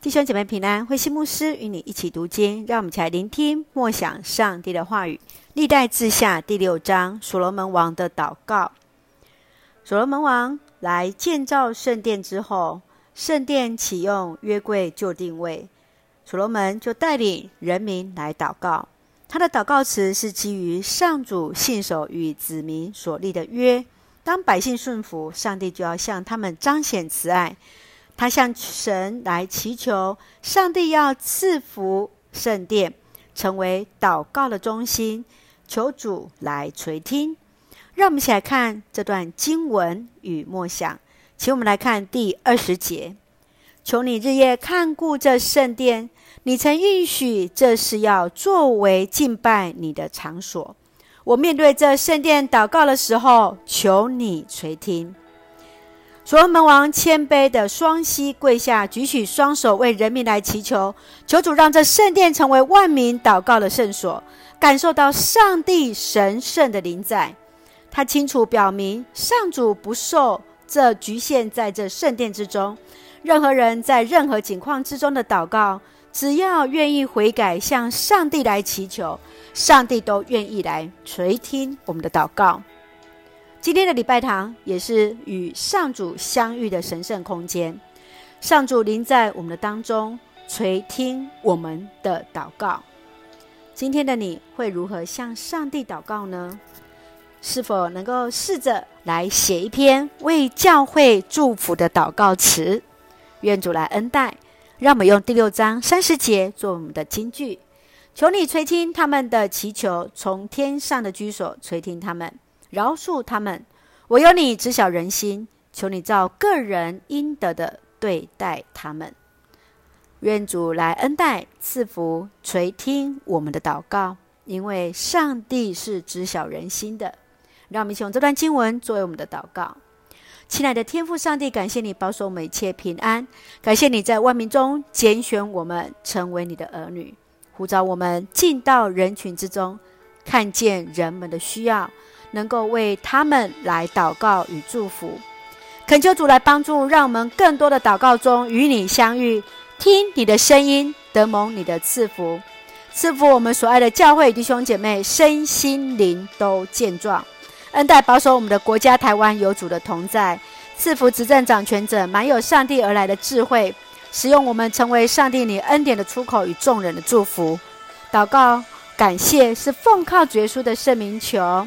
弟兄姐妹平安，慧馨牧师与你一起读经，让我们一起来聆听默想上帝的话语。历代志下第六章，所罗门王的祷告。所罗门王来建造圣殿之后，圣殿启用约柜就定位，所罗门就带领人民来祷告。他的祷告词是基于上主信守与子民所立的约，当百姓顺服，上帝就要向他们彰显慈爱。他向神来祈求，上帝要赐福圣殿，成为祷告的中心，求主来垂听。让我们一起来看这段经文与默想，请我们来看第二十节：求你日夜看顾这圣殿，你曾允许这是要作为敬拜你的场所。我面对这圣殿祷告的时候，求你垂听。所罗门王谦卑的双膝跪下，举起双手为人民来祈求，求主让这圣殿成为万民祷告的圣所，感受到上帝神圣的临在。他清楚表明，上主不受这局限在这圣殿之中。任何人在任何境况之中的祷告，只要愿意悔改，向上帝来祈求，上帝都愿意来垂听我们的祷告。今天的礼拜堂也是与上主相遇的神圣空间，上主临在我们的当中，垂听我们的祷告。今天的你会如何向上帝祷告呢？是否能够试着来写一篇为教会祝福的祷告词？愿主来恩待，让我们用第六章三十节做我们的金句：求你垂听他们的祈求，从天上的居所垂听他们。饶恕他们，唯有你知晓人心，求你照个人应得的对待他们。愿主来恩待赐福，垂听我们的祷告，因为上帝是知晓人心的。让我们一起用这段经文作为我们的祷告。亲爱的天父上帝，感谢你保守我们一切平安，感谢你在万民中拣选我们成为你的儿女，呼召我们进到人群之中，看见人们的需要。能够为他们来祷告与祝福，恳求主来帮助，让我们更多的祷告中与你相遇，听你的声音，得蒙你的赐福，赐福我们所爱的教会弟兄姐妹身心灵都健壮，恩待保守我们的国家台湾有主的同在，赐福执政掌权者满有上帝而来的智慧，使用我们成为上帝你恩典的出口与众人的祝福。祷告感谢是奉靠主耶稣的圣名求。